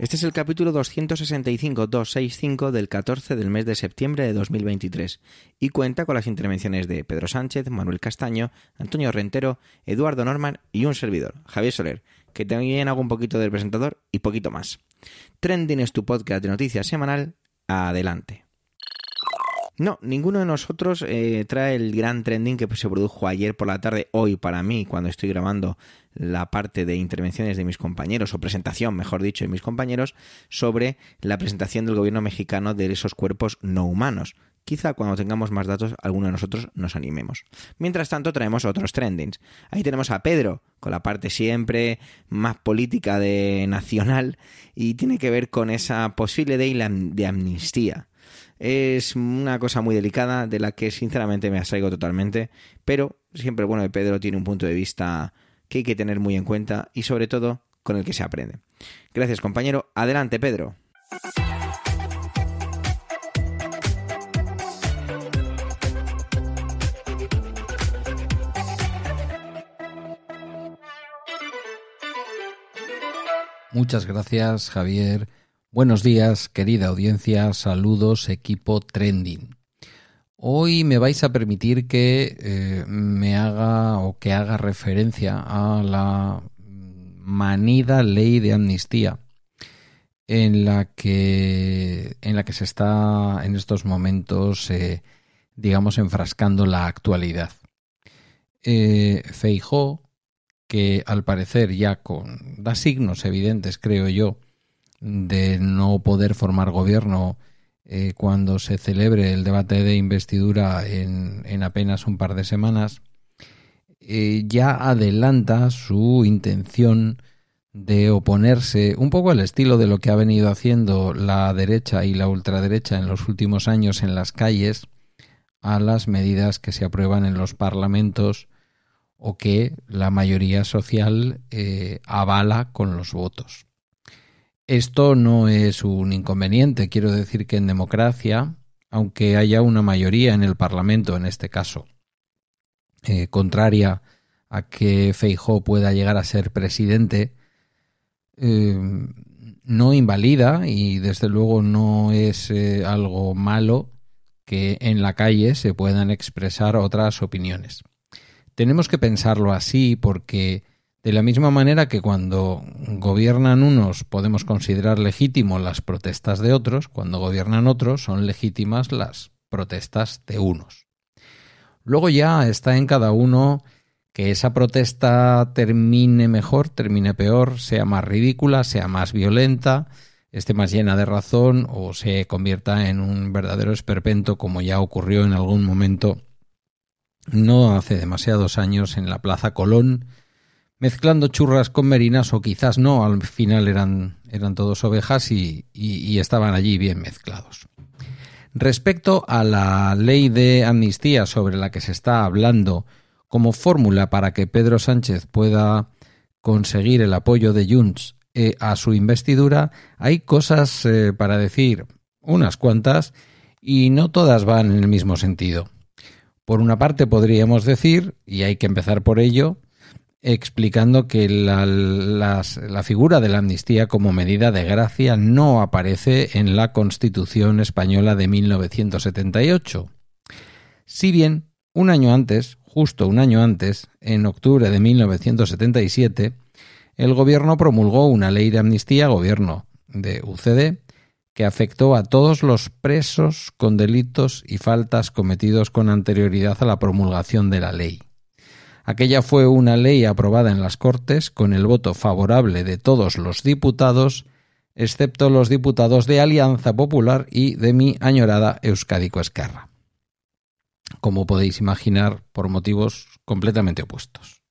Este es el capítulo 265-265 del 14 del mes de septiembre de 2023 y cuenta con las intervenciones de Pedro Sánchez, Manuel Castaño, Antonio Rentero, Eduardo Norman y un servidor, Javier Soler, que también hago un poquito del presentador y poquito más. Trending es tu podcast de noticias semanal. Adelante. No, ninguno de nosotros eh, trae el gran trending que se produjo ayer por la tarde, hoy para mí, cuando estoy grabando la parte de intervenciones de mis compañeros, o presentación, mejor dicho, de mis compañeros, sobre la presentación del gobierno mexicano de esos cuerpos no humanos. Quizá cuando tengamos más datos, alguno de nosotros nos animemos. Mientras tanto, traemos otros trendings. Ahí tenemos a Pedro, con la parte siempre más política de nacional, y tiene que ver con esa posible ley de amnistía es una cosa muy delicada de la que sinceramente me asaigo totalmente, pero siempre bueno de Pedro tiene un punto de vista que hay que tener muy en cuenta y sobre todo con el que se aprende. Gracias compañero. Adelante Pedro. Muchas gracias Javier Buenos días, querida audiencia, saludos, equipo trending. Hoy me vais a permitir que eh, me haga o que haga referencia a la manida ley de amnistía en la que, en la que se está en estos momentos, eh, digamos, enfrascando la actualidad. Eh, Feijó, que al parecer ya con da signos evidentes, creo yo, de no poder formar gobierno eh, cuando se celebre el debate de investidura en, en apenas un par de semanas, eh, ya adelanta su intención de oponerse un poco al estilo de lo que ha venido haciendo la derecha y la ultraderecha en los últimos años en las calles a las medidas que se aprueban en los parlamentos o que la mayoría social eh, avala con los votos. Esto no es un inconveniente. Quiero decir que en democracia, aunque haya una mayoría en el Parlamento, en este caso, eh, contraria a que Feijó pueda llegar a ser presidente, eh, no invalida y desde luego no es eh, algo malo que en la calle se puedan expresar otras opiniones. Tenemos que pensarlo así porque de la misma manera que cuando gobiernan unos podemos considerar legítimo las protestas de otros, cuando gobiernan otros son legítimas las protestas de unos. Luego ya está en cada uno que esa protesta termine mejor, termine peor, sea más ridícula, sea más violenta, esté más llena de razón o se convierta en un verdadero esperpento como ya ocurrió en algún momento no hace demasiados años en la Plaza Colón mezclando churras con merinas o quizás no, al final eran, eran todos ovejas y, y, estaban allí bien mezclados. Respecto a la ley de amnistía sobre la que se está hablando como fórmula para que Pedro Sánchez pueda conseguir el apoyo de Junts eh, a su investidura, hay cosas eh, para decir, unas cuantas, y no todas van en el mismo sentido. Por una parte podríamos decir, y hay que empezar por ello, explicando que la, figura de la amnistía como medida de gracia no aparece en la Constitución española de 1978. Si bien, un año antes, justo un año antes, en octubre de 1977, el gobierno promulgó una ley de amnistía, gobierno de UCD, que afectó a todos los presos con delitos y faltas cometidos con anterioridad a la promulgación de la ley. Aquella fue una ley aprobada en las Cortes con el voto favorable de todos los diputados, excepto los diputados de Alianza Popular y de mi añorada Euskadico Esquerra. Como podéis imaginar, por motivos completamente opuestos.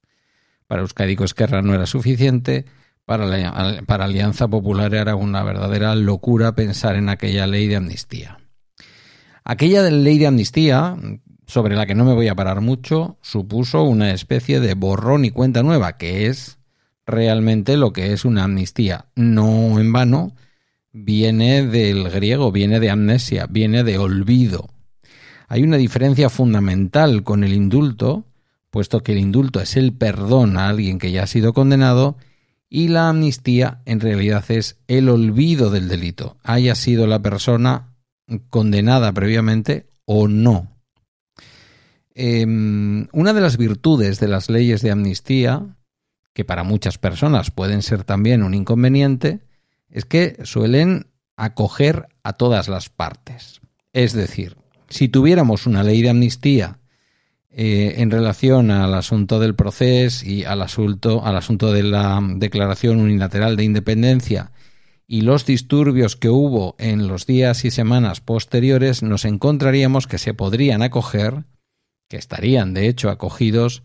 Para Euskadico Esquerra no era suficiente, para, para Alianza Popular era una verdadera locura pensar en aquella ley de amnistía. Aquella ley de amnistía, sobre la que no me voy a parar mucho, supuso una especie de borrón y cuenta nueva, que es realmente lo que es una amnistía. No en vano, viene del griego, viene de amnesia, viene de olvido. Hay una diferencia fundamental con el indulto, puesto que el indulto es el perdón a alguien que ya ha sido condenado, y la amnistía en realidad es el olvido del delito, haya sido la persona condenada previamente o no. Em, una de las virtudes de las leyes de amnistía, que para muchas personas pueden ser también un inconveniente, es que suelen acoger a todas las partes. Es decir, si tuviéramos una ley de amnistía eh, en relación al asunto del proceso y al asunto, al asunto de la declaración unilateral de independencia y los disturbios que hubo en los días y semanas posteriores, nos encontraríamos que se podrían acoger, que estarían de hecho acogidos,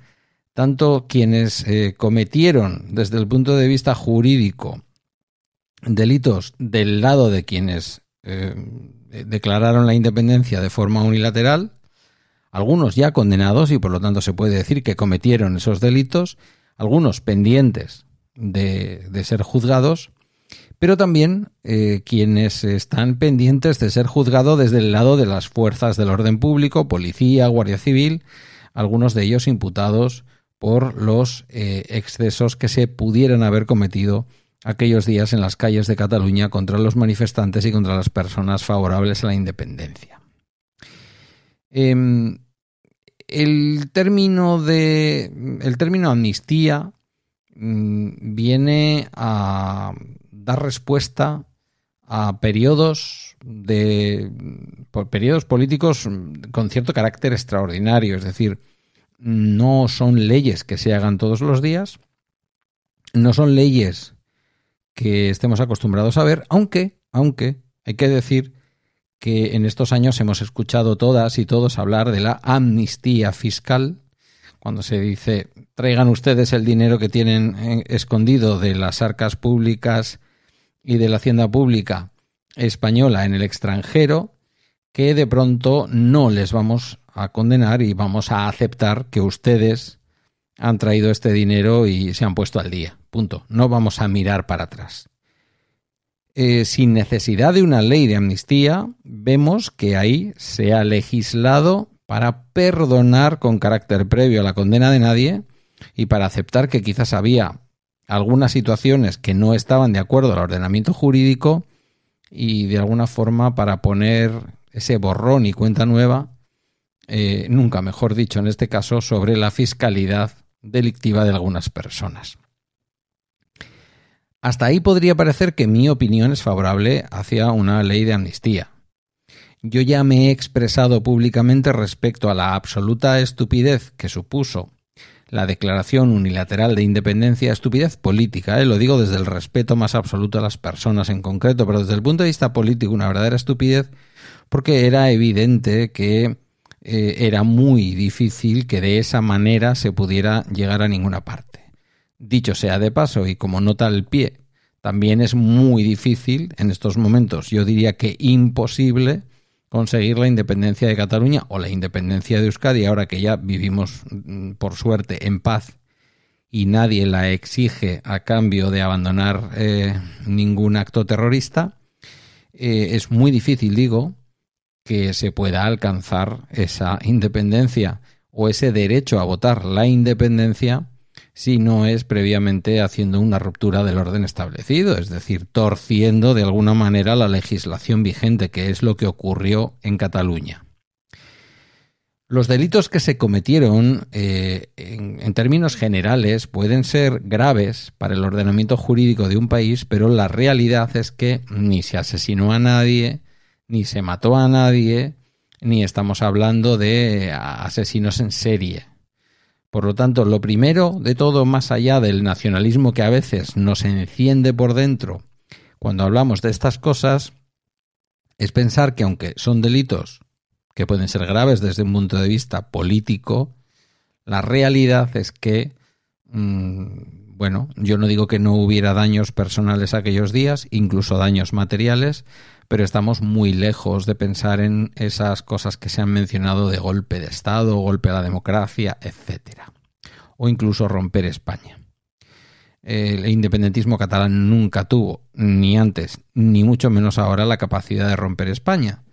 tanto quienes eh, cometieron desde el punto de vista jurídico delitos del lado de quienes eh, declararon la independencia de forma unilateral, algunos ya condenados y por lo tanto se puede decir que cometieron esos delitos, algunos pendientes de, de ser juzgados pero también eh, quienes están pendientes de ser juzgados desde el lado de las fuerzas del orden público, policía, guardia civil, algunos de ellos imputados por los eh, excesos que se pudieran haber cometido aquellos días en las calles de Cataluña contra los manifestantes y contra las personas favorables a la independencia. Em, el término de el término amnistía mm, viene a dar respuesta a periodos de periodos políticos con cierto carácter extraordinario, es decir, no son leyes que se hagan todos los días, no son leyes que estemos acostumbrados a ver, aunque, aunque hay que decir que en estos años hemos escuchado todas y todos hablar de la amnistía fiscal, cuando se dice traigan ustedes el dinero que tienen eh, escondido de las arcas públicas y de la hacienda pública española en el extranjero que de pronto no les vamos a condenar y vamos a aceptar que ustedes han traído este dinero y se han puesto al día. Punto. No vamos a mirar para atrás. Eh, sin necesidad de una ley de amnistía, vemos que ahí se ha legislado para perdonar con carácter previo a la condena de nadie y para aceptar que quizás había algunas situaciones que no estaban de acuerdo al ordenamiento jurídico y de alguna forma para poner ese borrón y cuenta nueva, eh, nunca mejor dicho en este caso, sobre la fiscalidad delictiva de algunas personas. Hasta ahí podría parecer que mi opinión es favorable hacia una ley de amnistía. Yo ya me he expresado públicamente respecto a la absoluta estupidez que supuso la declaración unilateral de independencia, estupidez política, ¿eh? lo digo desde el respeto más absoluto a las personas en concreto, pero desde el punto de vista político una verdadera estupidez porque era evidente que eh, era muy difícil que de esa manera se pudiera llegar a ninguna parte. Dicho sea de paso, y como nota al pie, también es muy difícil en estos momentos, yo diría que imposible, conseguir la independencia de Cataluña o la independencia de Euskadi, ahora que ya vivimos, mm, por suerte, en paz y nadie la exige a cambio de abandonar eh, ningún acto terrorista, eh, es muy difícil, digo, que se pueda alcanzar esa independencia o ese derecho a votar la independencia si no es previamente haciendo una ruptura del orden establecido, es decir, torciendo de alguna manera la legislación vigente, que es lo que ocurrió en Cataluña. Los delitos que se cometieron, eh, en, términos generales, pueden ser graves para el ordenamiento jurídico de un país, pero la realidad es que ni se asesinó a nadie, ni se mató a nadie, ni estamos hablando de asesinos en serie. Por lo tanto, lo primero de todo, más allá del nacionalismo que a veces nos enciende por dentro cuando hablamos de estas cosas, es pensar que aunque son delitos que pueden ser graves desde un punto de vista político, la realidad es que, mm, bueno, yo no digo que no hubiera daños personales aquellos días, incluso daños materiales, pero estamos muy lejos de pensar en esas cosas que se han mencionado de golpe de Estado, golpe a la democracia, etcétera, o incluso romper España. el independentismo catalán nunca tuvo, ni antes, ni mucho menos ahora, la capacidad de romper España.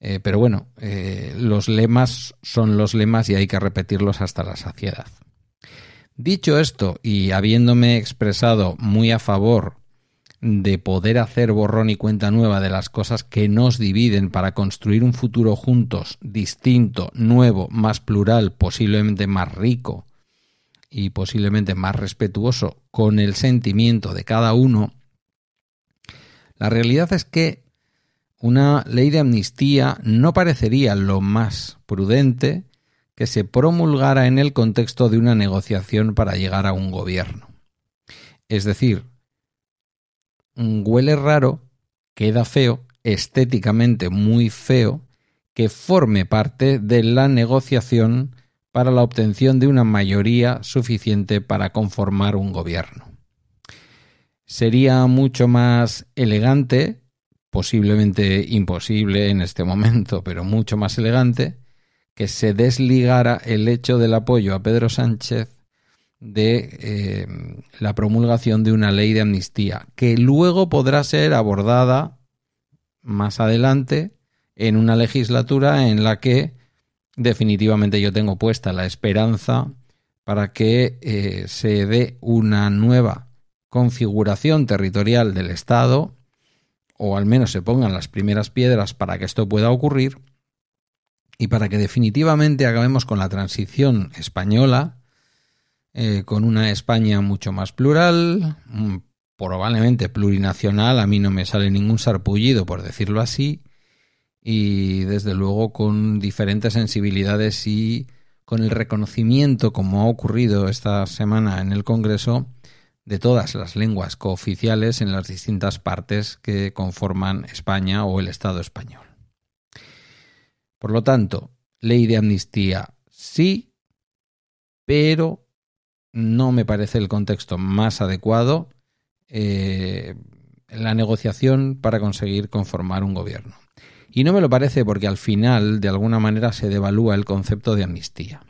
Eh, pero bueno, eh, los lemas son los lemas y hay que repetirlos hasta la saciedad. Dicho esto, y habiéndome expresado muy a favor de poder hacer borrón y cuenta nueva de las cosas que nos dividen para construir un futuro juntos, distinto, nuevo, más plural, posiblemente más rico y posiblemente más respetuoso con el sentimiento de cada uno, la realidad es que una ley de amnistía no parecería lo más prudente que se promulgara en el contexto de una negociación para llegar a un gobierno. Es decir, huele raro, queda feo, estéticamente muy feo, que forme parte de la negociación para la obtención de una mayoría suficiente para conformar un gobierno. Sería mucho más elegante, posiblemente imposible en este momento, pero mucho más elegante, que se desligara el hecho del apoyo a Pedro Sánchez de eh, la promulgación de una ley de amnistía, que luego podrá ser abordada más adelante en una legislatura en la que definitivamente yo tengo puesta la esperanza para que eh, se dé una nueva configuración territorial del Estado, o al menos se pongan las primeras piedras para que esto pueda ocurrir, y para que definitivamente acabemos con la transición española eh, con una España mucho más plural, mm, probablemente plurinacional, a mí no me sale ningún sarpullido por decirlo así, y desde luego con diferentes sensibilidades y con el reconocimiento, como ha ocurrido esta semana en el Congreso, de todas las lenguas cooficiales en las distintas partes que conforman España o el Estado español. Por lo tanto, ley de amnistía sí, pero no me parece el contexto más adecuado eh, la negociación para conseguir conformar un gobierno. Y no me lo parece porque al final, de alguna manera, se devalúa el concepto de amnistía.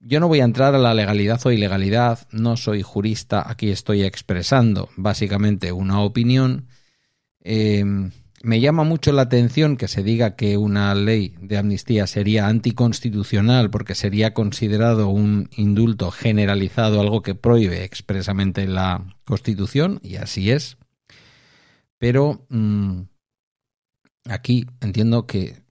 Yo no voy a entrar a la legalidad o ilegalidad, no soy jurista, aquí estoy expresando básicamente una opinión. Eh, me llama mucho la atención que se diga que una ley de amnistía sería anticonstitucional porque sería considerado un indulto generalizado, algo que prohíbe expresamente la Constitución, y así es. Pero mm, aquí entiendo que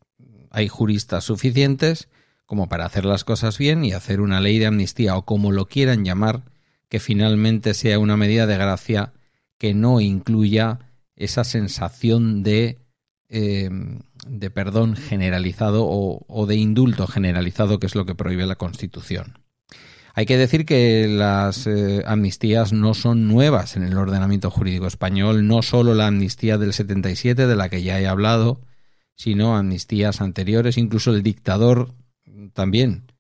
hay juristas suficientes como para hacer las cosas bien y hacer una ley de amnistía o como lo quieran llamar, que finalmente sea una medida de gracia que no incluya esa sensación de, em, de perdón generalizado o, de indulto generalizado, que es lo que prohíbe la Constitución. Hay que decir que las eh, amnistías no son nuevas en el ordenamiento jurídico español, no solo la amnistía del 77 de la que ya he hablado, sino amnistías anteriores, incluso el dictador también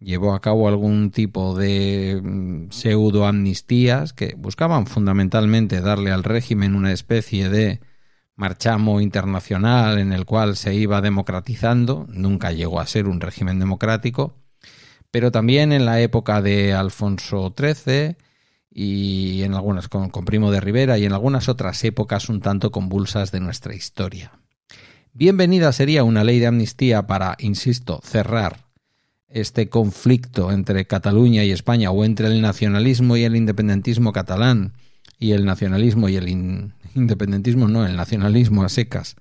llevó a cabo algún tipo de mm, pseudo amnistías que buscaban fundamentalmente darle al régimen una especie de marchamo internacional en el cual se iba democratizando, nunca llegó a ser un régimen democrático, pero también en la época de Alfonso XIII y en algunas con, con Primo de Rivera y en algunas otras épocas un tanto convulsas de nuestra historia. Bienvenida sería una ley de amnistía para, insisto, cerrar este conflicto entre Cataluña y España o entre el nacionalismo y el independentismo catalán y el nacionalismo y el independentismo, no, el nacionalismo a secas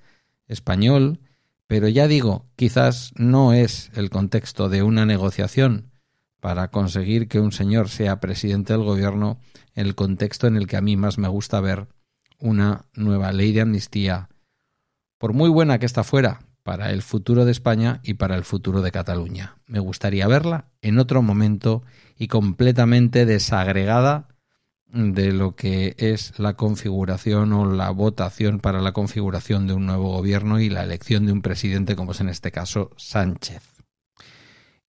español, pero ya digo, quizás no es el contexto de una negociación para conseguir que un señor sea presidente del gobierno el contexto en el que a mí más me gusta ver una nueva ley de amnistía, por muy buena que esta fuera, para el futuro de España y para el futuro de Cataluña. Me gustaría verla en otro momento y completamente desagregada de lo que es la configuración o la votación para la configuración de un nuevo gobierno y la elección de un presidente como es en este caso Sánchez.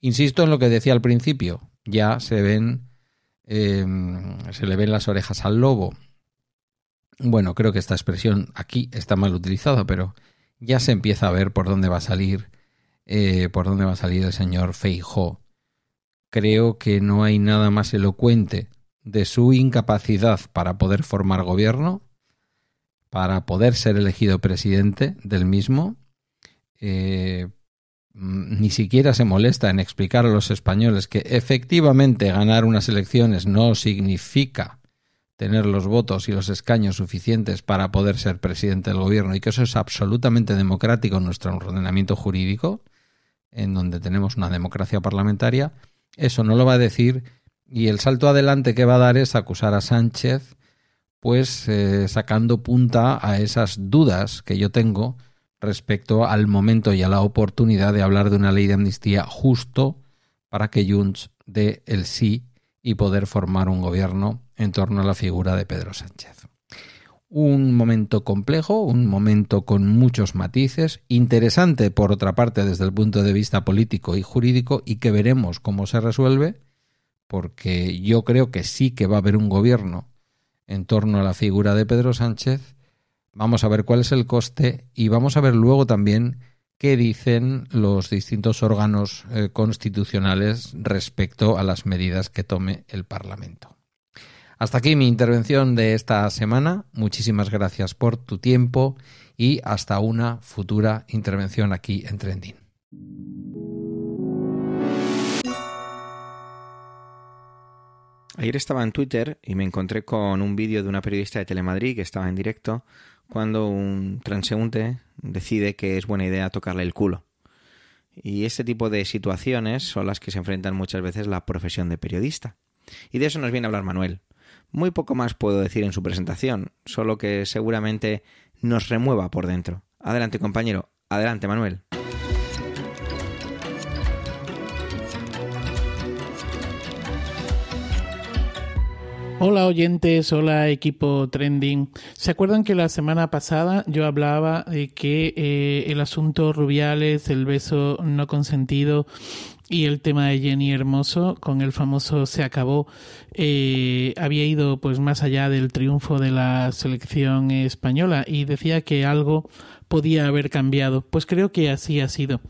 Insisto en lo que decía al principio, ya se ven em, se le ven las orejas al lobo. Bueno, creo que esta expresión aquí está mal utilizada, pero ya se empieza a ver por dónde va a salir, eh, por dónde va a salir el señor Feijó. Creo que no hay nada más elocuente de su incapacidad para poder formar gobierno, para poder ser elegido presidente del mismo. Eh, ni siquiera se molesta en explicar a los españoles que efectivamente ganar unas elecciones no significa tener los votos y los escaños suficientes para poder ser presidente del gobierno y que eso es absolutamente democrático en nuestro ordenamiento jurídico, en donde tenemos una democracia parlamentaria, eso no lo va a decir y el salto adelante que va a dar es acusar a Sánchez, pues eh, sacando punta a esas dudas que yo tengo respecto al momento y a la oportunidad de hablar de una ley de amnistía justo para que Junts dé el sí y poder formar un gobierno en torno a la figura de Pedro Sánchez. Un momento complejo, un momento con muchos matices, interesante por otra parte desde el punto de vista político y jurídico y que veremos cómo se resuelve, porque yo creo que sí que va a haber un gobierno en torno a la figura de Pedro Sánchez. Vamos a ver cuál es el coste y vamos a ver luego también qué dicen los distintos órganos eh, constitucionales respecto a las medidas que tome el Parlamento. Hasta aquí mi intervención de esta semana. Muchísimas gracias por tu tiempo y hasta una futura intervención aquí en Trending. Ayer estaba en Twitter y me encontré con un vídeo de una periodista de Telemadrid que estaba en directo cuando un transeúnte decide que es buena idea tocarle el culo. Y este tipo de situaciones son las que se enfrentan muchas veces la profesión de periodista. Y de eso nos viene a hablar Manuel. Muy poco más puedo decir en su presentación, solo que seguramente nos remueva por dentro. Adelante, compañero. Adelante, Manuel. Hola oyentes, hola equipo trending. ¿Se acuerdan que la semana pasada yo hablaba de que eh, el asunto Rubiales, el beso no consentido y el tema de Jenny Hermoso con el famoso se acabó eh, había ido pues más allá del triunfo de la selección española y decía que algo podía haber cambiado. Pues creo que así ha sido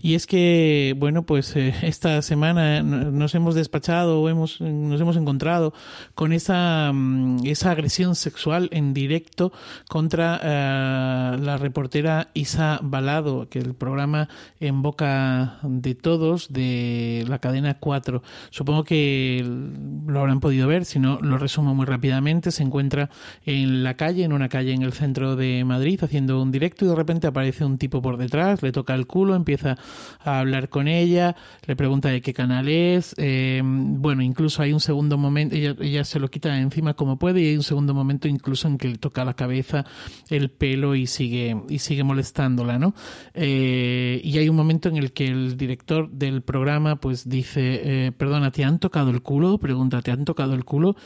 y es que, bueno, pues eh, esta semana nos hemos despachado o hemos, nos hemos encontrado con esa, mm, esa agresión sexual en directo contra eh, la reportera Isa Balado, que el programa en boca de todos de la cadena 4. Supongo que lo habrán podido ver, si no lo resumo muy rápidamente. Se encuentra en la calle, en una calle en el centro de Madrid, haciendo un directo y de repente aparece un tipo por detrás, le toca el culo, empieza a hablar con ella, le pregunta de qué canal es, eh, bueno, incluso hay un segundo momento, ella, se lo quita encima como puede y hay un segundo momento incluso en que le toca la cabeza, el pelo y sigue, y sigue molestándola, ¿no? Eh, y hay un momento en el que el director del programa pues dice, eh, perdona, ¿te han tocado el culo? Pregunta, ¿te han tocado el culo?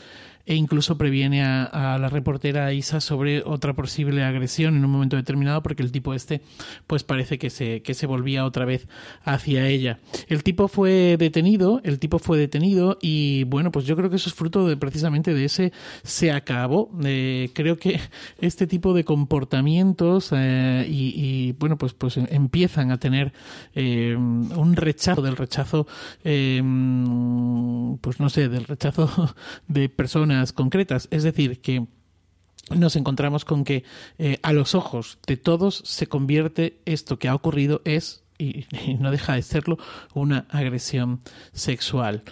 E incluso previene a, la reportera Isa sobre otra posible agresión en un momento determinado porque el tipo este pues parece que se, que se volvía otra vez hacia ella. El tipo fue detenido, el tipo fue detenido y bueno pues yo creo que eso es fruto de precisamente de ese se acabó. Eh, creo que este tipo de comportamientos eh, y, bueno pues pues empiezan a tener eh, un rechazo del rechazo pues no sé del rechazo de personas concretas. Es decir, que nos encontramos con que eh, a los ojos de todos se convierte esto que ha ocurrido es, y no deja de serlo, una agresión sexual.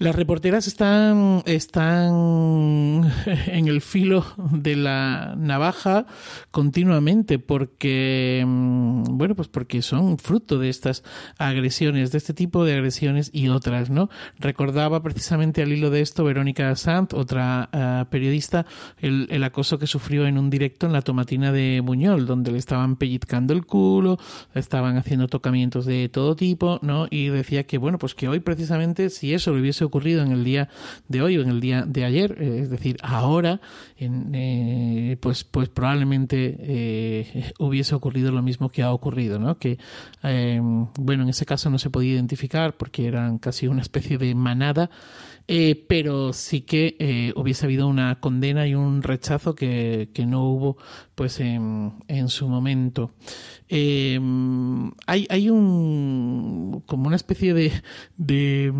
Las reporteras están, están en el filo de la navaja continuamente porque, mm, bueno, pues porque son fruto de estas agresiones, de este tipo de agresiones y otras, ¿no? Recordaba precisamente al hilo de esto Verónica Sant, otra eh, periodista, el, el, acoso que sufrió en un directo en la tomatina de Buñol, donde le estaban pellizcando el culo, estaban haciendo tocamientos de todo tipo, ¿no? Y decía que, bueno, pues que hoy precisamente si eso le hubiese ocurrido en el día de hoy o en el día de ayer, eh, es decir, ahora, eh, pues, pues probablemente eh, hubiese ocurrido lo mismo que ha ocurrido, ¿no? Que, bueno, en ese caso no se podía identificar porque eran casi una especie de manada eh, pero sí que hubiese habido una condena y un rechazo que, no hubo pues en, en su momento. Eh, hay, hay un como una especie de,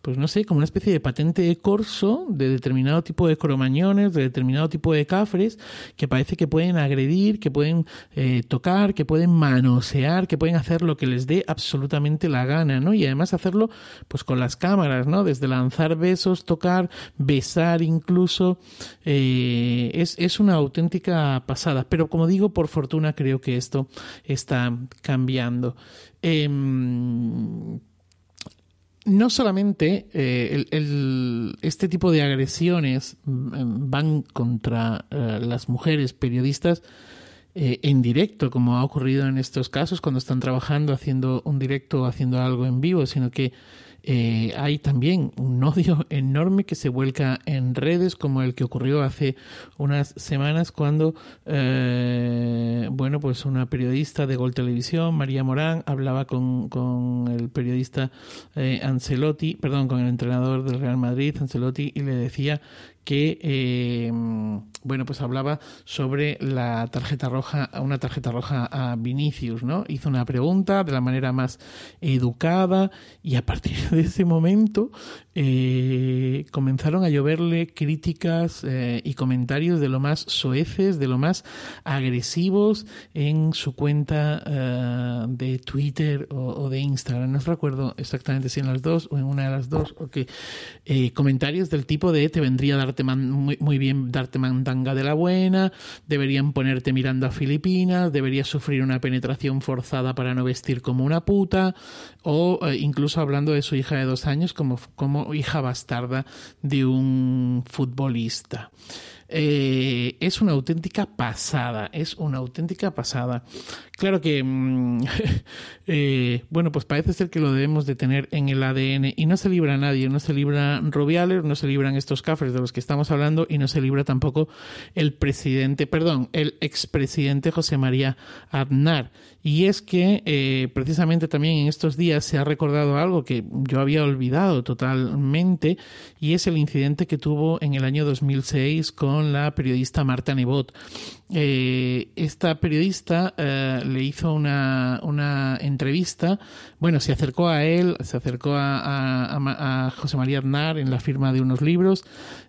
pues no sé, como una especie de patente de corso de determinado tipo de cromañones, de determinado tipo de cafres, que parece que pueden agredir, que pueden eh, tocar, que pueden manosear, que pueden hacer lo que les dé absolutamente la gana, ¿no? Y además hacerlo pues con las cámaras, ¿no? Desde lanzar besos, tocar, besar incluso, eh, es, es una auténtica pasada. Pero como digo, por fortuna creo que esto está cambiando. Em, no solamente eh, este tipo de agresiones mm, van contra eh, las mujeres periodistas eh, en directo, como ha ocurrido en estos casos cuando están trabajando, haciendo un directo o haciendo algo en vivo, sino que eh, hay también un odio enorme que se vuelca en redes, como el que ocurrió hace unas semanas cuando, eh, bueno, pues una periodista de Gol Televisión, María Morán, hablaba con, con el periodista eh, Ancelotti, perdón, con el entrenador del Real Madrid, Ancelotti, y le decía que eh, bueno pues hablaba sobre la tarjeta roja una tarjeta roja a Vinicius no hizo una pregunta de la manera más educada y a partir de ese momento eh, comenzaron a lloverle críticas eh, y comentarios de lo más soeces, de lo más agresivos en su cuenta eh, de Twitter o, de Instagram. No recuerdo exactamente si en las dos o en una de las dos. o que comentarios del tipo de te vendría a darte muy, muy, bien darte mandanga de la buena, deberían ponerte mirando a Filipinas, deberías sufrir una penetración forzada para no vestir como una puta, o incluso hablando de su hija de dos años como, como hija bastarda de un futbolista. Eh, es una auténtica pasada, es una auténtica pasada. Claro que, mm, eh, bueno, pues parece ser que lo debemos de tener en el ADN y no se libra nadie, no se libra Rubiales, no se libran estos cafres de los que estamos hablando y no se libra tampoco el presidente, perdón, el expresidente José María Aznar. Y es que eh, precisamente también en estos días se ha recordado algo que yo había olvidado totalmente y es el incidente que tuvo en el año 2006 con la periodista Marta Nebot. Eh, esta periodista eh, le hizo una, una, entrevista, bueno, se acercó a él, se acercó a, a, José María Aznar en la firma de unos libros,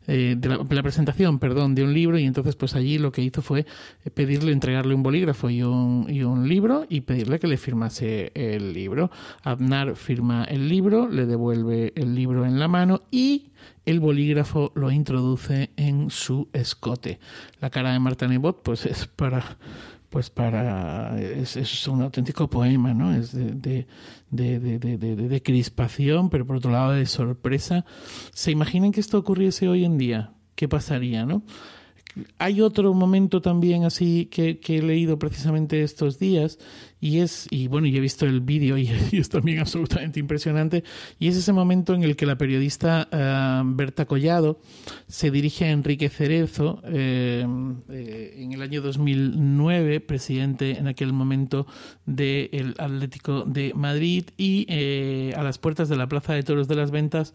eh, de, la, presentación, perdón, de un libro, y entonces pues allí lo que hizo fue pedirle, entregarle un bolígrafo y un, y un libro y pedirle que le firmase el libro. Aznar firma el libro, le devuelve el libro en la mano y el bolígrafo lo introduce en su escote. La cara de Marta Nebot pues es para pues para es, un auténtico poema, ¿no? Es de, de, de, de, crispación, pero por otro lado de sorpresa. ¿Se imaginan que esto ocurriese hoy en día? ¿Qué pasaría, no? Hay otro momento también así que, he leído precisamente estos días y es, y bueno, y he visto el vídeo y, es también absolutamente impresionante, y es ese momento en el que la periodista eh, Berta Collado se dirige a Enrique Cerezo, eh, eh, en el año 2009, presidente en aquel momento del Atlético de Madrid, y a las puertas de la Plaza de Toros de las Ventas,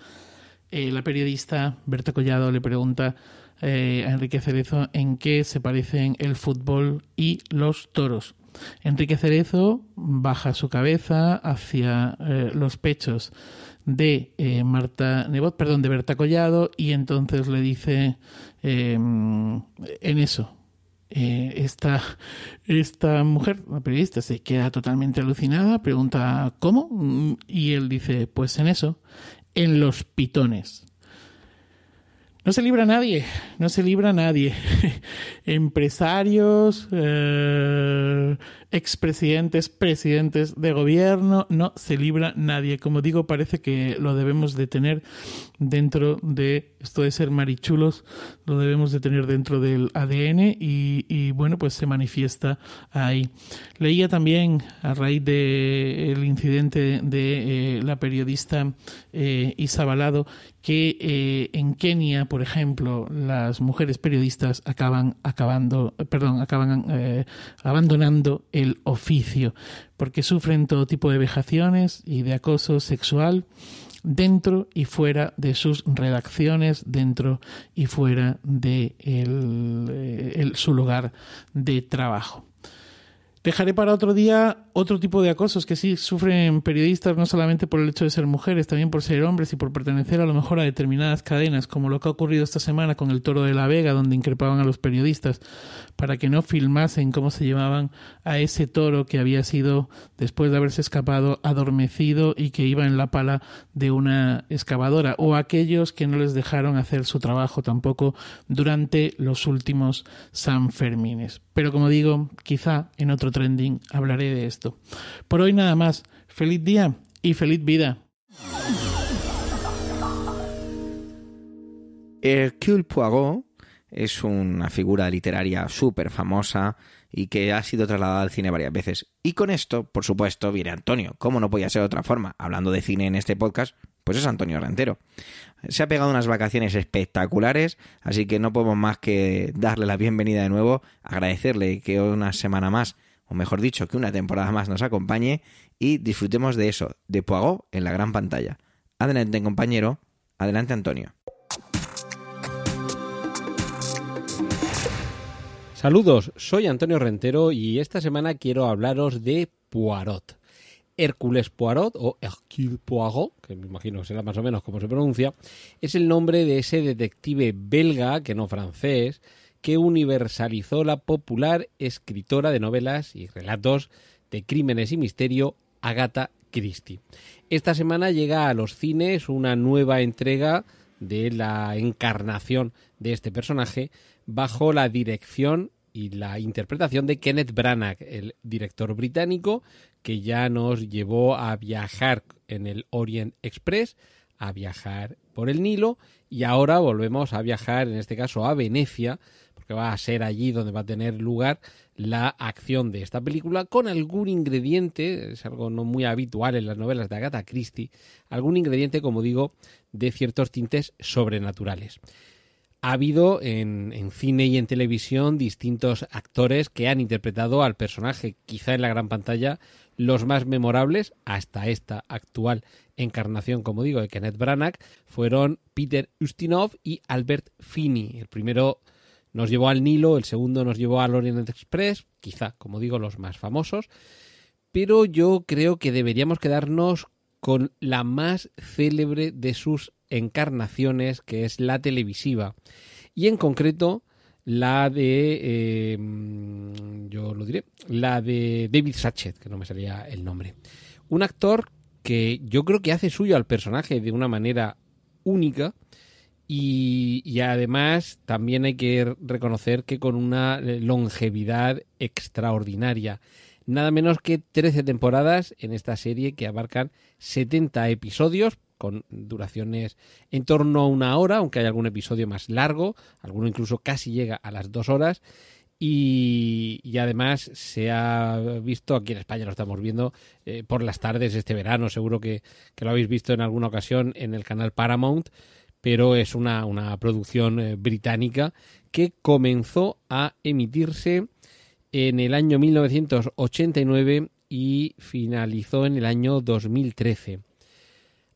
la periodista Berta Collado le pregunta a Enrique Cerezo en qué se parecen el fútbol y los toros. Enrique Cerezo baja su cabeza hacia eh, los pechos de eh, Marta Nebot, perdón, de Berta Collado, y entonces le dice em, en eso. Eh, esta, esta mujer, la periodista, se queda totalmente alucinada, pregunta ¿cómo? Y él dice, pues en eso, en los pitones. No se libra nadie, no se libra nadie. Empresarios, eh, expresidentes, presidentes de gobierno, no se libra nadie. Como digo, parece que lo debemos de tener dentro de esto de ser marichulos, lo debemos de tener dentro del ADN y, bueno, pues se manifiesta ahí. Leía también a raíz del incidente de eh, la periodista eh, que eh, en Kenia, por ejemplo, las mujeres periodistas acaban acabando, perdón, acaban eh, abandonando el oficio porque sufren todo tipo de vejaciones y de acoso sexual dentro y fuera de sus redacciones, dentro y fuera de eh, su lugar de trabajo. Dejaré para otro día otro tipo de acosos que sí sufren periodistas no solamente por el hecho de ser mujeres, también por ser hombres y por pertenecer a lo mejor a determinadas cadenas, como lo que ha ocurrido esta semana con el Toro de la Vega, donde increpaban a los periodistas para que no filmasen cómo se llevaban a ese toro que había sido, después de haberse escapado, adormecido y que iba en la pala de una excavadora, o aquellos que no les dejaron hacer su trabajo tampoco durante los últimos Sanfermines. Pero como digo, quizá en otro trending hablaré de esto. Por hoy nada más. Feliz día y feliz vida. Hercule Poirot es una figura literaria súper famosa y que ha sido trasladada al cine varias veces. Y con esto, por supuesto, viene Antonio. ¿Cómo no podía ser de otra forma? Hablando de cine en este podcast, pues es Antonio Rentero. Se ha pegado unas vacaciones espectaculares, así que no podemos más que darle la bienvenida de nuevo, agradecerle que una semana más, o mejor dicho, que una temporada más nos acompañe y disfrutemos de eso, de Poirot en la gran pantalla. Adelante, compañero. Adelante, Antonio. Saludos, soy Antonio Rentero y esta semana quiero hablaros de Poirot. Hércules Poirot o Hercule Poirot, que me imagino que será más o menos como se pronuncia, es el nombre de ese detective belga, que no francés, que universalizó la popular escritora de novelas y relatos de crímenes y misterio Agatha Christie. Esta semana llega a los cines una nueva entrega de la encarnación de este personaje bajo la dirección y la interpretación de Kenneth Branagh, el director británico que ya nos llevó a viajar en el Orient Express, a viajar por el Nilo y ahora volvemos a viajar, en este caso a Venecia, porque va a ser allí donde va a tener lugar la acción de esta película con algún ingrediente, es algo no muy habitual en las novelas de Agatha Christie, algún ingrediente, como digo, de ciertos tintes sobrenaturales ha habido en, cine y en televisión distintos actores que han interpretado al personaje, quizá en la gran pantalla, los más memorables hasta esta actual encarnación, como digo, de Kenneth Branagh, fueron Peter Ustinov y Albert Finney. El primero nos llevó al Nilo, el segundo nos llevó al Orient Express, quizá, como digo, los más famosos. Pero yo creo que deberíamos quedarnos con la más célebre de sus encarnaciones, que es la televisiva. Y en concreto, la de. Eh, yo lo diré. La de David Satchet, que no me salía el nombre. Un actor que yo creo que hace suyo al personaje de una manera única. Y, y, además también hay que reconocer que con una longevidad extraordinaria. Nada menos que 13 temporadas en esta serie que abarcan 70 episodios, con duraciones en torno a una hora, aunque hay algún episodio más largo, alguno incluso casi llega a las dos horas. Y, además se ha visto, aquí en España lo estamos viendo, eh, por las tardes este verano, seguro que, lo habéis visto en alguna ocasión en el canal Paramount, pero es una, producción eh, británica que comenzó a emitirse en el año 1989 y finalizó en el año 2013.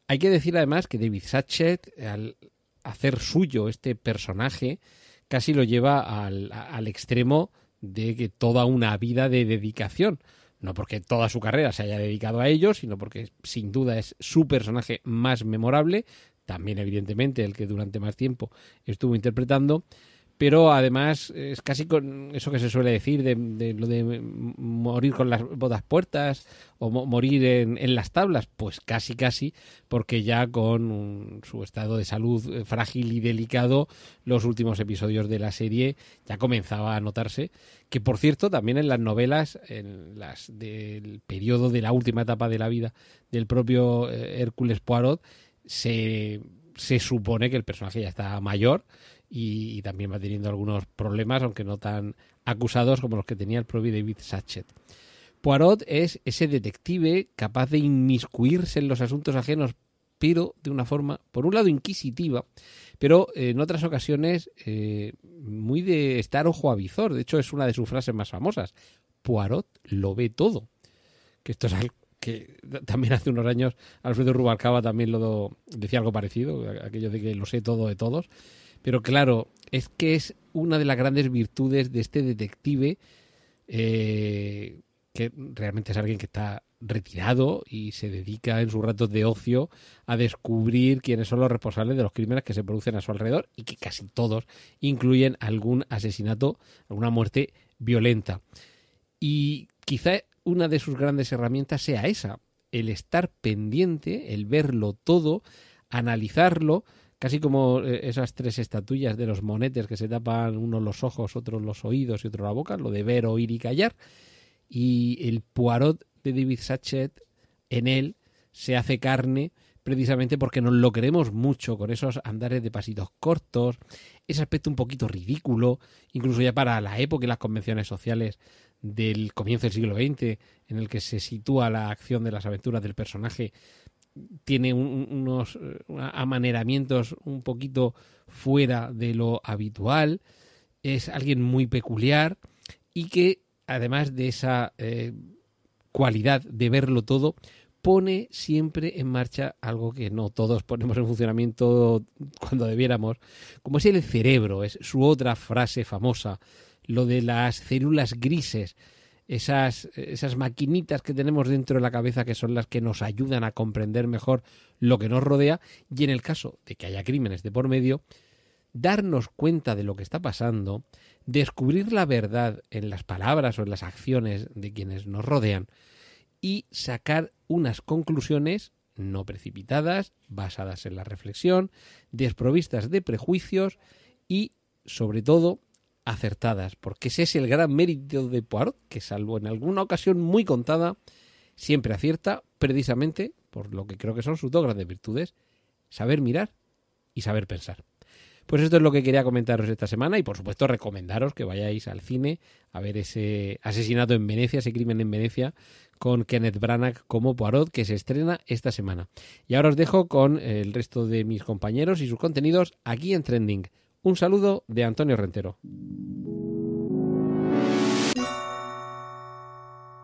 Hay que decir además que David Satchet, al hacer suyo este personaje, casi lo lleva al, extremo de que toda una vida de dedicación. No porque toda su carrera se haya dedicado a ello, sino porque sin duda es su personaje más memorable, también evidentemente el que durante más tiempo estuvo interpretando, pero además es casi con eso que se suele decir de, lo de morir con las bodas puertas o morir en, las tablas, pues casi casi, porque ya con su estado de salud eh, frágil y delicado, los últimos episodios de la serie ya comenzaba a notarse, que por cierto también en las novelas, en las del periodo de la última etapa de la vida del propio eh, Hércules Poirot, se, se supone que el personaje ya está mayor, y, también va teniendo algunos problemas, aunque no tan acusados como los que tenía el propio David Satchet. Poirot es ese detective capaz de inmiscuirse en los asuntos ajenos, pero de una forma, por un lado, inquisitiva, pero en otras ocasiones eh, muy de estar ojo a visor. De hecho, es una de sus frases más famosas. Poirot lo ve todo. Que esto es algo que también hace unos años Alfredo Rubalcaba también lo decía algo parecido, aquello de que lo sé todo de todos. Pero claro, es que es una de las grandes virtudes de este detective, eh, que realmente es alguien que está retirado y se dedica en sus ratos de ocio a descubrir quiénes son los responsables de los crímenes que se producen a su alrededor y que casi todos incluyen algún asesinato, alguna muerte violenta. Y quizá una de sus grandes herramientas sea esa, el estar pendiente, el verlo todo, analizarlo, casi como eh, esas tres estatuillas de los monetes que se tapan unos los ojos, otros los oídos y otro la boca, lo de ver, oír y callar. Y el Poirot de David Sachet en él se hace carne precisamente porque nos lo queremos mucho con esos andares de pasitos cortos, ese aspecto un poquito ridículo, incluso ya para la época y las convenciones sociales del comienzo del siglo XX, en el que se sitúa la acción de las aventuras del personaje, tiene unos eh, amaneramientos un poquito fuera de lo habitual, es alguien muy peculiar y que además de esa eh, cualidad de verlo todo, pone siempre en marcha algo que no todos ponemos en funcionamiento cuando debiéramos, como es el cerebro, es su otra frase famosa, lo de las células grises, esas, esas maquinitas que tenemos dentro de la cabeza que son las que nos ayudan a comprender mejor lo que nos rodea y en el caso de que haya crímenes de por medio, darnos cuenta de lo que está pasando, descubrir la verdad en las palabras o en las acciones de quienes nos rodean y sacar unas conclusiones no precipitadas, basadas en la reflexión, desprovistas de prejuicios y, sobre todo, acertadas, porque ese es el gran mérito de Poirot, que salvo en alguna ocasión muy contada, siempre acierta precisamente por lo que creo que son sus dos grandes virtudes, saber mirar y saber pensar. Pues esto es lo que quería comentaros esta semana y por supuesto recomendaros que vayáis al cine a ver ese asesinato en Venecia, ese crimen en Venecia con Kenneth Branagh como Poirot que se estrena esta semana. Y ahora os dejo con el resto de mis compañeros y sus contenidos aquí en Trending. Un saludo de Antonio Rentero.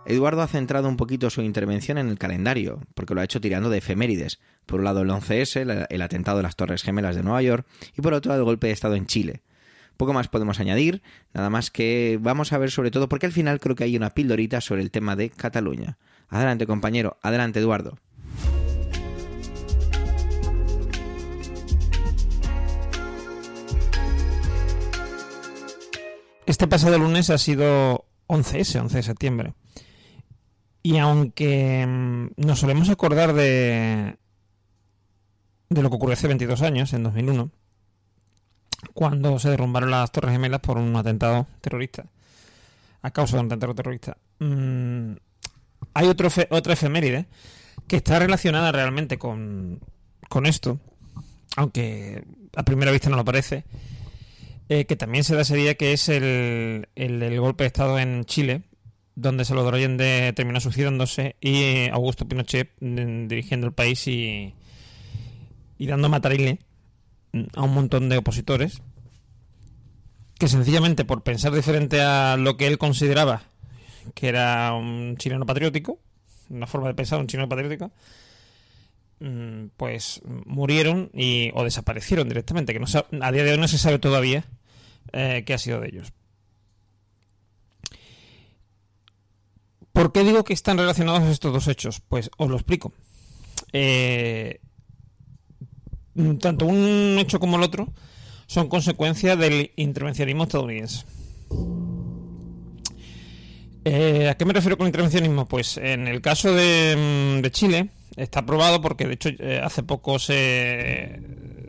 Eduardo ha centrado un poquito su intervención en el calendario, porque lo ha hecho tirando de efemérides. Por un lado el 11S, el atentado de las Torres Gemelas de Nueva York, y por otro el golpe de Estado en Chile. Poco más podemos añadir, nada más que vamos a ver sobre todo, porque al final creo que hay una pildorita sobre el tema de Cataluña. Adelante compañero, adelante Eduardo. Este pasado lunes ha sido 11S, 11 de septiembre. Y aunque mm, nos solemos acordar de, de lo que ocurrió hace 22 años, en 2001, cuando se derrumbaron las Torres Gemelas por un atentado terrorista, a causa de un atentado terrorista, mm, hay otra efeméride que está relacionada realmente con, con esto, aunque a primera vista no lo parece, eh, que también se da ese día que es el, el, golpe de Estado en Chile, donde Salvador Allende terminó suicidándose y Augusto Pinochet mm, dirigiendo el país y, y dando matarile a un montón de opositores que sencillamente por pensar diferente a lo que él consideraba que era un chileno patriótico, una forma de pensar un chileno patriótico, mm, pues murieron y o desaparecieron directamente, que no a día de hoy no se sabe todavía eh, qué ha sido de ellos. ¿Por qué digo que están relacionados estos dos hechos? Pues os lo explico. Eh, tanto un hecho como el otro son consecuencia del intervencionismo estadounidense. Eh, ¿A qué me refiero con intervencionismo? Pues en el caso de, mm, Chile está probado porque de hecho eh, hace poco se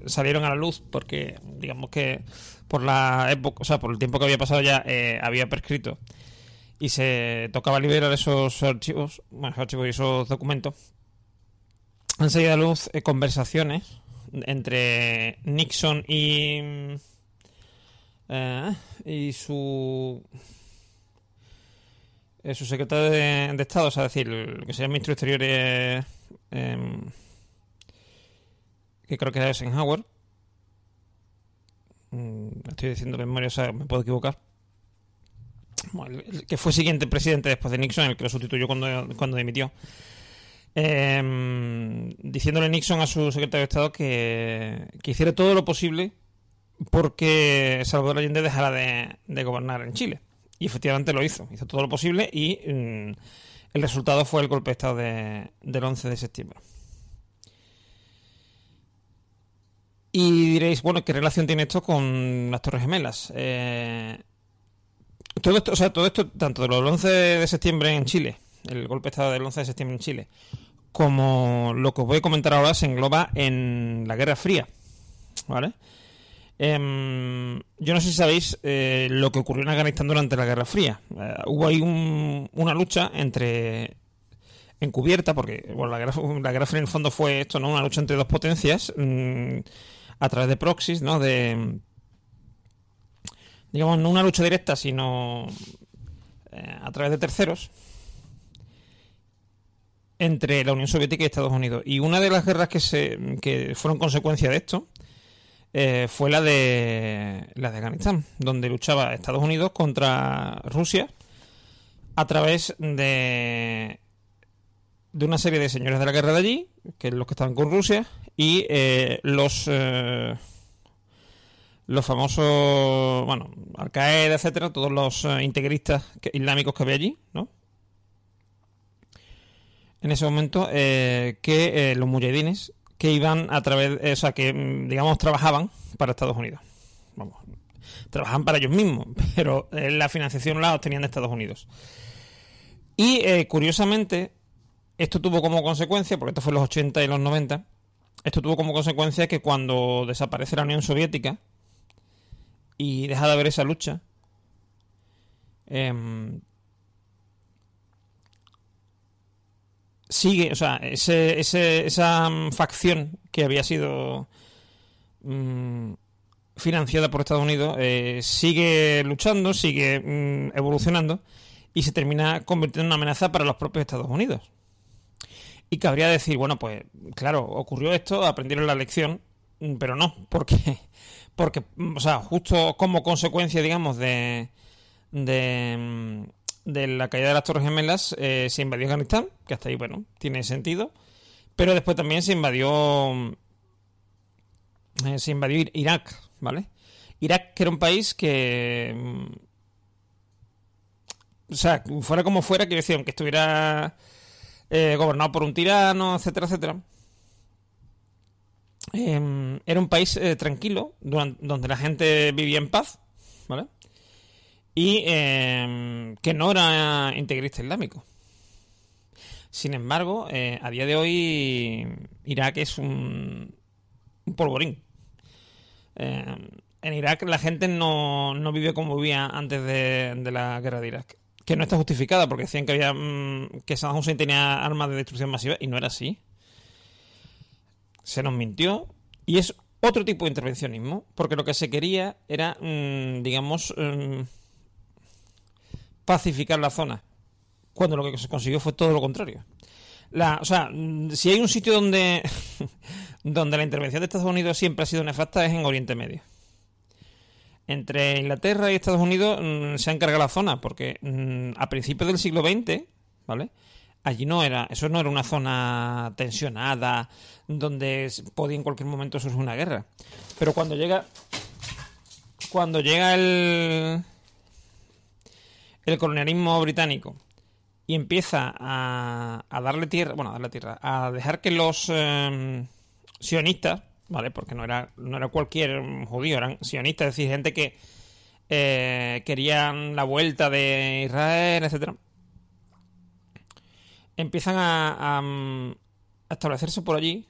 salieron a la luz porque digamos que por la época, o sea, por el tiempo que había pasado ya había prescrito y se tocaba liberar esos archivos, bueno, archivos y esos documentos, han salido a luz eh, conversaciones entre Nixon y eh, y su eh, su secretario de, Estado, o sea, decir, el que sería el ministro de Exteriores, em, que creo que es Eisenhower. Mm, estoy diciendo memoria, o sea, me puedo equivocar que fue siguiente presidente después de Nixon, el que lo sustituyó cuando, cuando dimitió, eh, diciéndole Nixon a su secretario de Estado que, hiciera todo lo posible porque Salvador Allende dejara de, gobernar en Chile. Y efectivamente lo hizo, hizo todo lo posible y mm, el resultado fue el golpe de Estado de, del 11 de septiembre. Y diréis, bueno, ¿qué relación tiene esto con las Torres Gemelas? Eh, todo esto, o sea, todo esto, tanto de los 11 de septiembre en Chile, el golpe de Estado del 11 de septiembre en Chile, como lo que os voy a comentar ahora se engloba en la Guerra Fría. ¿Vale? Em, yo no sé si sabéis eh, lo que ocurrió en Afganistán durante la Guerra Fría. Eh, hubo ahí una lucha entre encubierta, porque bueno, la, guerra, Fría en el fondo fue esto, ¿no? Una lucha entre dos potencias mm, a través de proxies, ¿no? Digamos, no una lucha directa, sino eh, a través de terceros entre la Unión Soviética y Estados Unidos. Y una de las guerras que, se, que fueron consecuencia de esto eh, fue la de, la de Afganistán, donde luchaba Estados Unidos contra Rusia a través de, de una serie de señores de la guerra de allí, que es los que estaban con Rusia, y eh, los... los famosos, bueno, Al Qaeda, etcétera, todos los integristas islámicos que había allí, ¿no? en ese momento eh, que eh, los mujahidines que iban a través, eh, o sea, que mm, digamos trabajaban para Estados Unidos. Vamos, trabajaban para ellos mismos, pero la financiación la obtenían de Estados Unidos. Y curiosamente, esto tuvo como consecuencia, porque esto fue en los 80 y los 90, esto tuvo como consecuencia que cuando desaparece la Unión Soviética y deja de haber esa lucha, eh, sigue, o sea, ese, esa mm, facción que había sido mm, financiada por Estados Unidos eh, sigue luchando, sigue mm, evolucionando y se termina convirtiendo en una amenaza para los propios Estados Unidos. Y cabría decir, bueno, pues claro, ocurrió esto, aprendieron la lección, pero no, porque, porque o sea, justo como consecuencia, digamos, de, de de la caída de las Torres Gemelas eh, se invadió Afganistán, que hasta ahí, bueno, tiene sentido. Pero después también se invadió. Eh, se invadió Irak, ¿vale? Irak, que era un país que. Mm, o sea, fuera como fuera, quiero decir, aunque estuviera eh, gobernado por un tirano, etcétera, etcétera. Em, era un país tranquilo, donde la gente vivía en paz, ¿vale? Y em, que no era integrista islámico. Sin embargo, eh, a día de hoy Irak es un, polvorín. Em, en Irak la gente no, no, vive como vivía antes de, la guerra de Irak. Que no está justificada porque decían que había mm, que Saddam Hussein tenía armas de destrucción masiva y no era así. Se nos mintió y es otro tipo de intervencionismo porque lo que se quería era, mm, digamos, em, pacificar la zona, cuando lo que se consiguió fue todo lo contrario. O sea, si hay un sitio donde, donde la intervención de Estados Unidos siempre ha sido nefasta es en Oriente Medio. Entre Inglaterra y Estados Unidos mm, se ha la zona, porque mm, a principios del siglo XX, ¿vale? Allí no era, eso no era una zona tensionada, donde podía en cualquier momento surgir una guerra. Pero cuando llega, cuando llega el, el colonialismo británico y empieza a, darle tierra, bueno, a darle tierra, a dejar que los em, sionistas, ¿vale? Porque no era, no era cualquier judío, eran sionistas, es decir, gente que eh, querían la vuelta de Israel, etcétera. Empiezan a, a, establecerse por allí.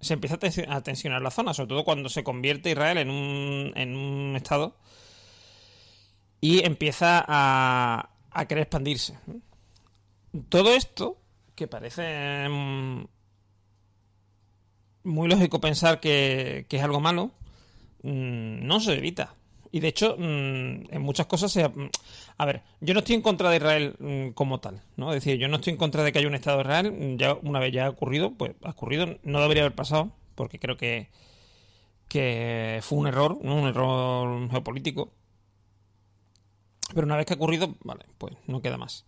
Se empieza a tensionar la zona, sobre todo cuando se convierte Israel en un, en un estado y empieza a, a querer expandirse. Todo esto, que parece mm, muy lógico pensar que, es algo malo, mm, no se evita. Y de hecho, mm, en muchas cosas se... A ver, yo no estoy en contra de Israel como tal, ¿no? Es decir, yo no estoy en contra de que haya un Estado de Israel. Ya una vez ya ha ocurrido, pues ha ocurrido, no debería haber pasado, porque creo que, que fue un error, un error geopolítico. Pero una vez que ha ocurrido, vale, pues no queda más.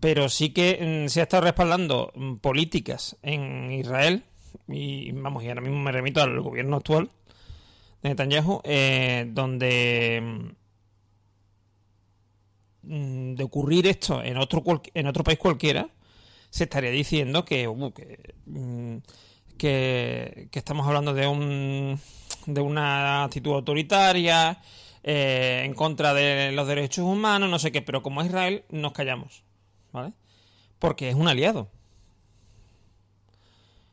Pero sí que mm, se ha estado respaldando mm, políticas en Israel, y vamos, y ahora mismo me remito al gobierno actual de Netanyahu, eh, donde, mm, de ocurrir esto en otro, en otro país cualquiera, se estaría diciendo que, uh, que, que, estamos hablando de, un, de una actitud autoritaria, eh, en contra de los derechos humanos, no sé qué, pero como Israel nos callamos, ¿vale? Porque es un aliado.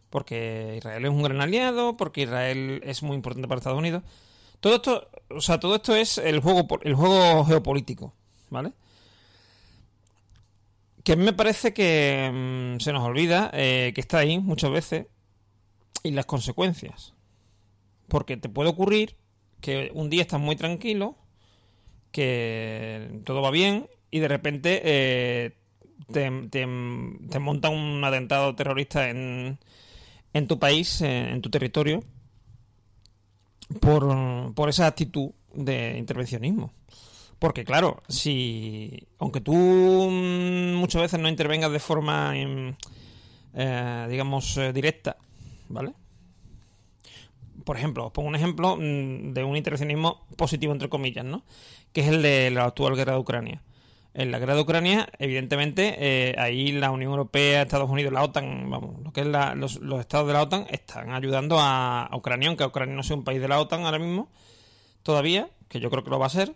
Porque Israel es un gran aliado, porque Israel es muy importante para Estados Unidos. Todo esto, o sea, todo esto es el juego, el juego geopolítico, ¿vale? Que a mí me parece que mm, se nos olvida eh, que está ahí muchas veces y las consecuencias. Porque te puede ocurrir que un día estás muy tranquilo, que todo va bien y de repente eh, te, monta un atentado terrorista en, en tu país, en tu territorio, por, por esa actitud de intervencionismo. Porque claro, si aunque tú mm, muchas veces no intervengas de forma, em, eh, digamos, eh, directa, ¿vale? Por ejemplo, os pongo un ejemplo mm, de un intervencionismo positivo, entre comillas, ¿no? Que es el de la actual guerra de Ucrania. En la guerra de Ucrania, evidentemente, eh, ahí la Unión Europea, Estados Unidos, la OTAN, vamos, lo que es los, estados de la OTAN están ayudando a, Ucrania, aunque Ucrania no sea un país de la OTAN ahora mismo, todavía, que yo creo que lo va a ser.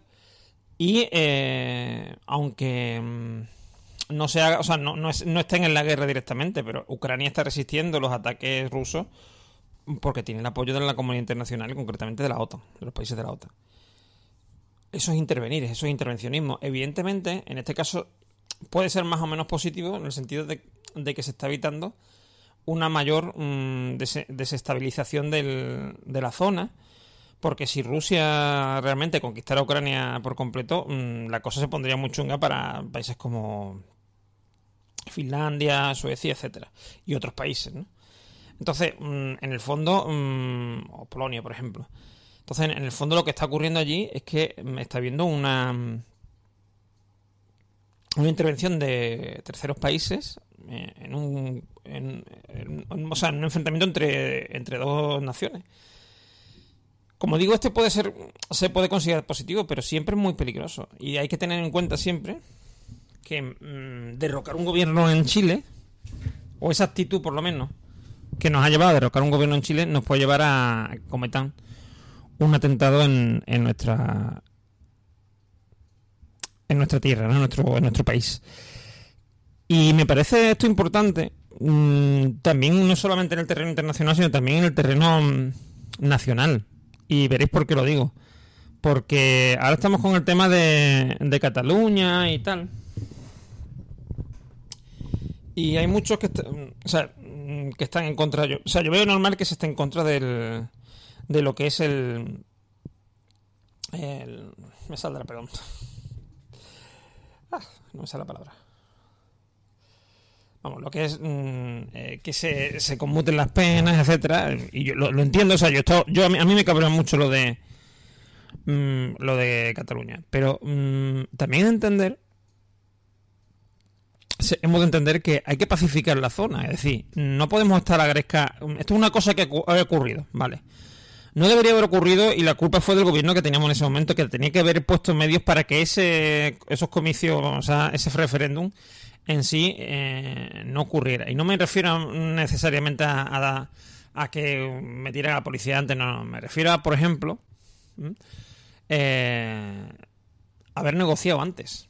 Y eh, aunque mm, no se haga, o sea, no, no, no estén en la guerra directamente, pero Ucrania está resistiendo los ataques rusos porque tiene el apoyo de la comunidad internacional y concretamente de la OTAN, de los países de la OTAN eso es intervenir, eso es intervencionismo. Evidentemente, en este caso puede ser más o menos positivo en el sentido de, que se está evitando una mayor mm, desestabilización de la zona, porque si Rusia realmente conquistara Ucrania por completo, mm, la cosa se pondría muy chunga para países como Finlandia, Suecia, etcétera, y otros países, ¿no? Entonces, mm, en el fondo, o Polonia, por ejemplo. Entonces, en el fondo lo que está ocurriendo allí es que está habiendo una, una intervención de terceros países eh, en un, o sea, en un enfrentamiento entre, entre dos naciones. Como digo, este puede ser, se puede considerar positivo, pero siempre es muy peligroso. Y hay que tener en cuenta siempre que mm, derrocar un gobierno en Chile, o esa actitud por lo menos, que nos ha llevado a derrocar un gobierno en Chile, nos puede llevar a cometan un atentado en, en nuestra en nuestra tierra, en, nuestro, en nuestro país. Y me parece esto importante, mm, también no solamente en el terreno internacional, sino también en el terreno mm, nacional. Y veréis por qué lo digo. Porque ahora estamos con el tema de, de Cataluña y tal. Y hay muchos que, o sea, que están en contra. Yo, o sea, yo veo normal que se esté en contra del, de lo que es el, el me saldrá, perdón. Ah, no me sale la palabra. Vamos, lo que es mm, eh, que se, se, conmuten las penas, etcétera. Y yo lo, entiendo, o sea, yo, yo a, mí, a mí me cabrea mucho lo de mm, lo de Cataluña. Pero mm, también entender hemos de entender que hay que pacificar la zona. Es decir, no podemos estar a Gresca. Esto es una cosa que ha ocurrido, ¿vale? No debería haber ocurrido y la culpa fue del gobierno que teníamos en ese momento, que tenía que haber puesto medios para que ese, esos comicios, o sea, ese referéndum en sí eh, no ocurriera. Y no me refiero necesariamente a, a, que metiera a la policía antes, no, me refiero a, por ejemplo, eh, haber negociado antes.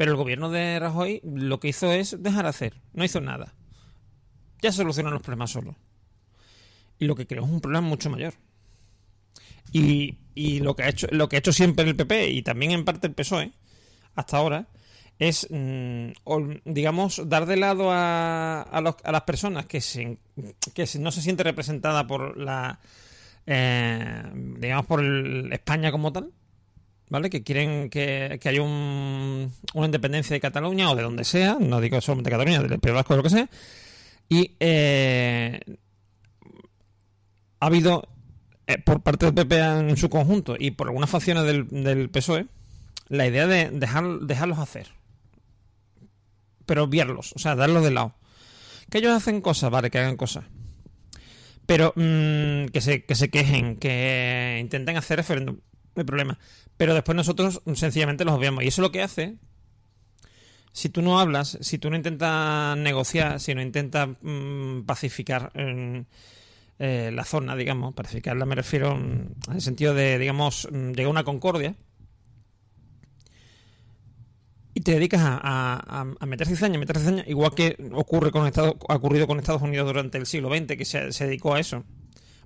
Pero el gobierno de Rajoy lo que hizo es dejar hacer, no hizo nada. Ya solucionan los problemas solo. Y lo que creo es un problema mucho mayor. Y, y, lo que ha hecho lo que ha hecho siempre el PP y también en parte el PSOE hasta ahora es mm, digamos dar de lado a, a, las personas que se, que no se siente representada por la eh, digamos por España como tal ¿vale? Que quieren que, que haya un, una independencia de Cataluña o de donde sea, no digo solamente Cataluña, del País Vasco o lo que sea, y eh, ha habido, eh, por parte del PP en su conjunto y por algunas facciones del, PSOE, la idea de dejar, dejarlos hacer. Pero obviarlos, o sea, darlos de lado. Que ellos hacen cosas, vale, que hagan cosas. Pero mm, que, se, que se quejen, que intenten hacer referéndum. No hay problema. Pero después nosotros sencillamente los obviamos. Y eso es lo que hace si tú no hablas, si tú no intentas negociar, si no intentas mm, pacificar eh, eh, la zona, digamos, pacificarla me refiero en el sentido de, digamos, mm, llegar a una concordia, y te dedicas a, meter cizaña, a meter cizaña, igual que ocurre con Estados, ha ocurrido con Estados Unidos durante el siglo XX, que se, dedicó a eso.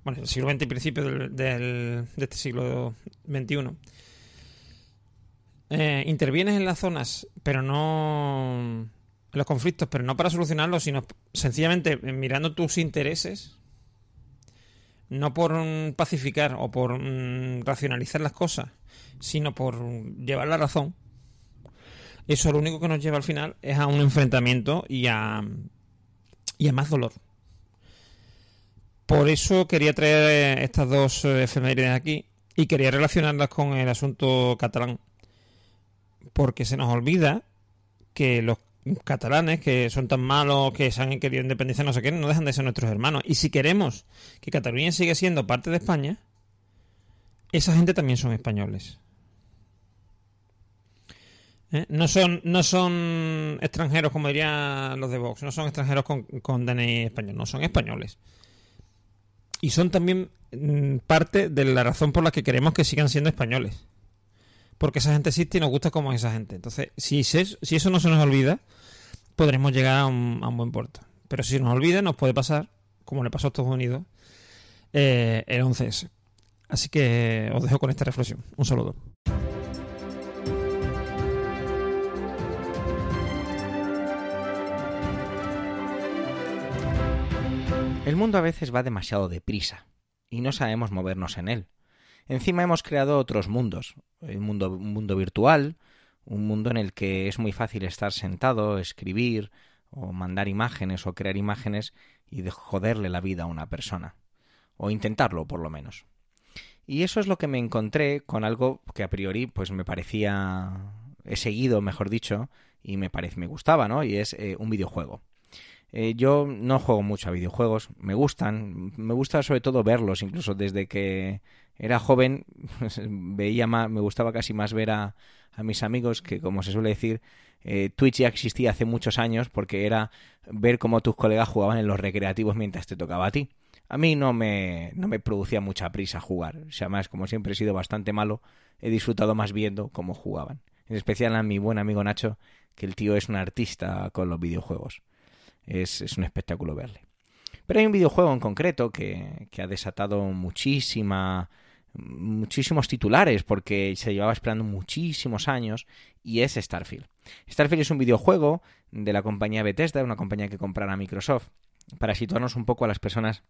Bueno, el siglo XX y principio del, de este siglo XXI eh, intervienes en las zonas, pero no en los conflictos, pero no para solucionarlos, sino sencillamente mirando tus intereses, no por pacificar o por mm, racionalizar las cosas, sino por llevar la razón. Eso lo único que nos lleva al final es a un enfrentamiento y a, y a más dolor. Por eso quería traer estas dos eh, efemérides aquí y quería relacionarlas con el asunto catalán porque se nos olvida que los catalanes, que son tan malos, que se han querido independizar, no sé qué, no dejan de ser nuestros hermanos. Y si queremos que Cataluña siga siendo parte de España, esa gente también son españoles. ¿Eh? No, son, no son extranjeros, como dirían los de Vox, no son extranjeros con, con DNI español, no, son españoles. Y son también mm, parte de la razón por la que queremos que sigan siendo españoles porque esa gente existe y nos gusta como esa gente. Entonces, si, si eso no se nos olvida, podremos llegar a un, buen puerto. Pero si se nos olvida, nos puede pasar, como le pasó a Estados Unidos, eh, el 11S. Así que os dejo con esta reflexión. Un saludo. El mundo a veces va demasiado deprisa y no sabemos movernos en él. Encima hemos creado otros mundos, un mundo, un mundo virtual, un mundo en el que es muy fácil estar sentado, escribir o mandar imágenes o crear imágenes y de joderle la vida a una persona. O intentarlo, por lo menos. Y eso es lo que me encontré con algo que a priori pues me parecía he seguido, mejor dicho, y me parece me gustaba, ¿no? Y es eh, un videojuego. Eh, yo no juego mucho a videojuegos, me gustan, me gusta sobre todo verlos, incluso desde que era joven, veía más, me gustaba casi más ver a, a mis amigos que, como se suele decir, eh, Twitch ya existía hace muchos años porque era ver cómo tus colegas jugaban en los recreativos mientras te tocaba a ti. A mí no me, no me producía mucha prisa jugar. O sea, más como siempre he sido bastante malo, he disfrutado más viendo cómo jugaban. En especial a mi buen amigo Nacho, que el tío es un artista con los videojuegos. Es, es un espectáculo verle. Pero hay un videojuego en concreto que, que ha desatado muchísima muchísimos titulares porque se llevaba esperando muchísimos años y es Starfield. Starfield es un videojuego de la compañía Bethesda, una compañía que comprará Microsoft. Para situarnos un poco a las personas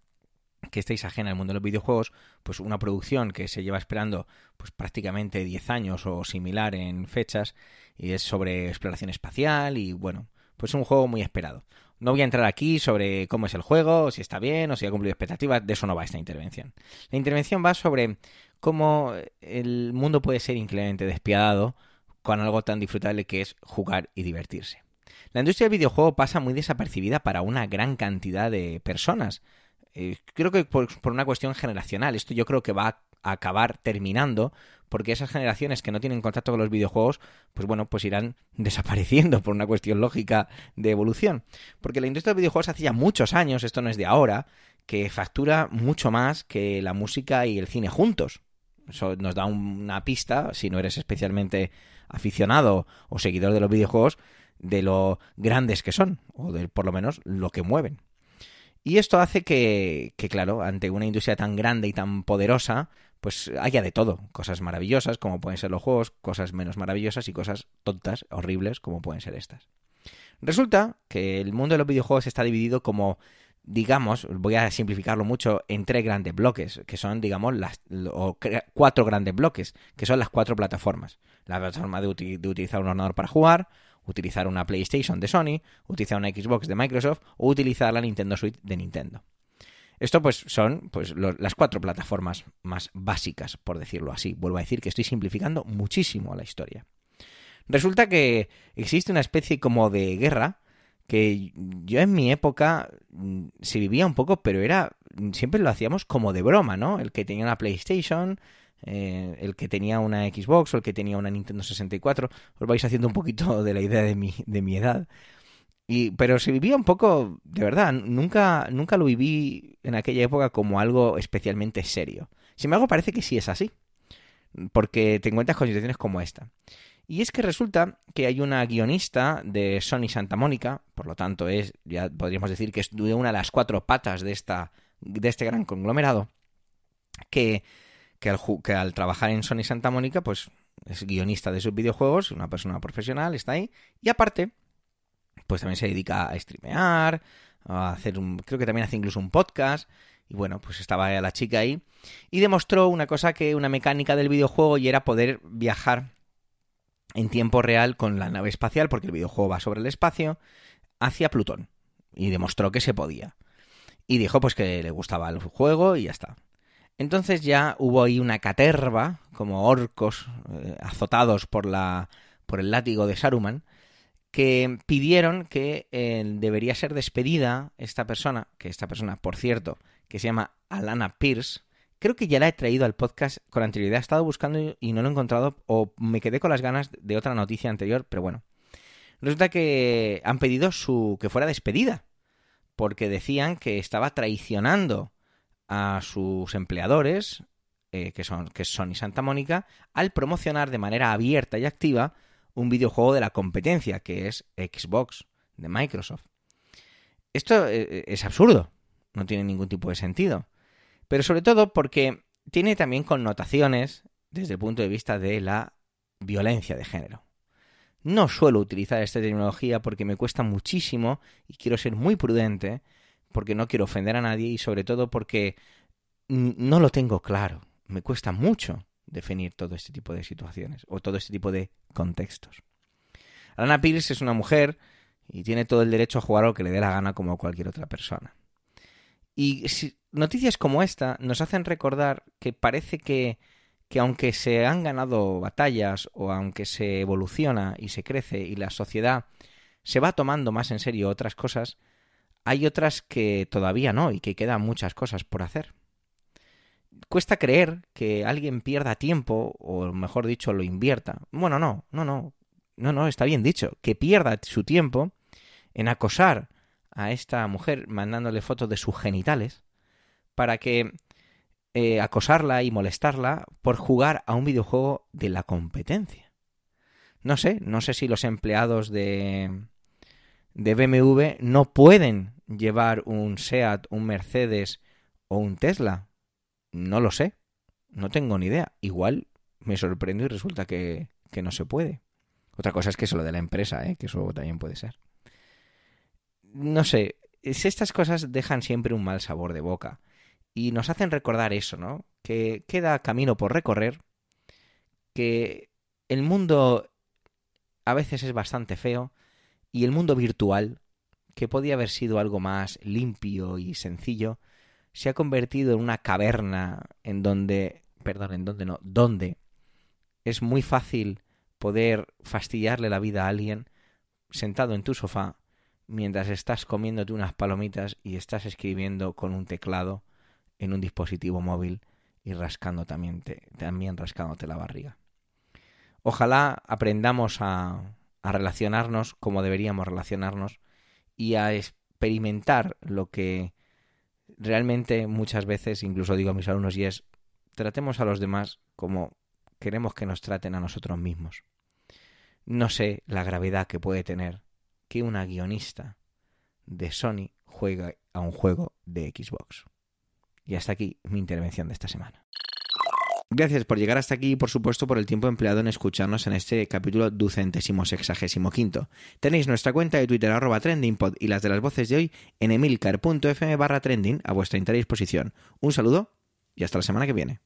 que estáis ajena al mundo de los videojuegos, pues una producción que se lleva esperando pues prácticamente 10 años o similar en fechas y es sobre exploración espacial y bueno, pues un juego muy esperado. No voy a entrar aquí sobre cómo es el juego, si está bien o si ha cumplido expectativas, de eso no va esta intervención. La intervención va sobre cómo el mundo puede ser increíblemente despiadado con algo tan disfrutable que es jugar y divertirse. La industria del videojuego pasa muy desapercibida para una gran cantidad de personas. Eh, creo que por, por, una cuestión generacional. Esto yo creo que va acabar terminando porque esas generaciones que no tienen contacto con los videojuegos, pues bueno, pues irán desapareciendo por una cuestión lógica de evolución. Porque la industria de videojuegos hace ya muchos años, esto no es de ahora, que factura mucho más que la música y el cine juntos. Eso nos da una pista, si no eres especialmente aficionado o seguidor de los videojuegos, de lo grandes que son, o de por lo menos lo que mueven. Y esto hace que, claro, ante una industria tan grande y tan poderosa, pues haya de todo. Cosas maravillosas, como pueden ser los juegos, cosas menos maravillosas y cosas tontas, horribles, como pueden ser estas. Resulta que el mundo de los videojuegos está dividido como, digamos, voy a simplificarlo mucho, en tres grandes bloques, que son, digamos, las o cuatro grandes bloques, que son las cuatro plataformas. La plataforma de, de utilizar un ordenador para jugar, utilizar una PlayStation de Sony, utilizar una Xbox de Microsoft o utilizar la Nintendo Switch de Nintendo. Esto pues son pues las cuatro plataformas más básicas, por decirlo así. Vuelvo a decir que estoy simplificando muchísimo la historia. Resulta que existe una especie como de guerra que yo en mi época mm, se vivía un poco, pero era siempre lo hacíamos como de broma, ¿no? El que tenía una PlayStation eh, el que tenía una Xbox o el que tenía una Nintendo 64. Os vais haciendo un poquito de la idea de mi, de mi edad. Y, pero se vivía un poco, de verdad, nunca, nunca lo viví en aquella época como algo especialmente serio. Sin embargo, parece que sí es así, porque te encuentras con situaciones como esta. Y es que resulta que hay una guionista de Sony Santa Mónica, por lo tanto es, ya podríamos decir que es de una de las cuatro patas de, esta, de este gran conglomerado, que, que, al, que al trabajar en Sony Santa Mónica, pues es guionista de sus videojuegos, una persona profesional, está ahí, y aparte pues también se dedica a streamear, a hacer un, creo que también hace incluso un podcast. Y bueno, pues estaba la chica ahí y demostró una cosa que una mecánica del videojuego y era poder viajar en tiempo real con la nave espacial, porque el videojuego va sobre el espacio, hacia Plutón. Y demostró que se podía. Y dijo pues que le gustaba el juego y ya está. Entonces ya hubo ahí una caterva, como orcos eh, azotados por la por el látigo de Saruman, que pidieron que eh, debería ser despedida esta persona, que esta persona, por cierto, que se llama Alana Pierce, creo que ya la he traído al podcast con anterioridad, he estado buscando y no lo he encontrado, o me quedé con las ganas de otra noticia anterior, pero bueno. Resulta que han pedido su que fuera despedida, porque decían que estaba traicionando a sus empleadores, eh, que son que son Santa Mónica, al promocionar de manera abierta y activa un videojuego de la competencia, que es Xbox de Microsoft. Esto eh, eh, es absurdo, no tiene ningún tipo de sentido. Pero sobre todo porque tiene también connotaciones desde el punto de vista de la violencia de género. No suelo utilizar esta tecnología porque me cuesta muchísimo y quiero ser muy prudente porque no quiero ofender a nadie y sobre todo porque no lo tengo claro. Me cuesta mucho definir todo este tipo de situaciones o todo este tipo de contextos. Alana Pierce es una mujer y tiene todo el derecho a jugar lo que le dé la gana como cualquier otra persona. Y noticias como esta nos hacen recordar que parece que, que aunque se han ganado batallas o aunque se evoluciona y se crece y la sociedad se va tomando más en serio otras cosas, hay otras que todavía no y que quedan muchas cosas por hacer cuesta creer que alguien pierda tiempo, o mejor dicho, lo invierta. Bueno, no, no, no, no, no, está bien dicho, que pierda su tiempo en acosar a esta mujer mandándole fotos de sus genitales para que eh, acosarla y molestarla por jugar a un videojuego de la competencia. No sé, no sé si los empleados de, de BMW no pueden llevar un SEAT, un Mercedes o un Tesla no lo sé. No tengo ni idea. Igual me sorprendo y resulta que, que no se puede. Otra cosa es que eso lo de la empresa, ¿eh? que eso también puede ser. No sé, estas cosas dejan siempre un mal sabor de boca y nos hacen recordar eso, ¿no? Que queda camino por recorrer, que el mundo a veces es bastante feo y el mundo virtual, que podía haber sido algo más limpio y sencillo, se ha convertido en una caverna en donde, perdón, en donde no, donde es muy fácil poder fastidiarle la vida a alguien sentado en tu sofá mientras estás comiéndote unas palomitas y estás escribiendo con un teclado en un dispositivo móvil y rascando también, rascándote la barriga. Ojalá aprendamos a relacionarnos como deberíamos relacionarnos y a experimentar lo que realmente muchas veces, incluso digo a mis alumnos, y es, tratemos a los demás como queremos que nos traten a nosotros mismos. No sé la gravedad que puede tener que una guionista de Sony juegue a un juego de Xbox. Y hasta aquí mi intervención de esta semana. Gracias por llegar hasta aquí y por supuesto por el tiempo empleado en escucharnos en este capítulo ducentésimo sexagésimo quinto. Tenéis nuestra cuenta de Twitter arroba trendingpod y las de las voces de hoy en emilcar.fm barra trending a vuestra entera disposición. Un saludo y hasta la semana que viene.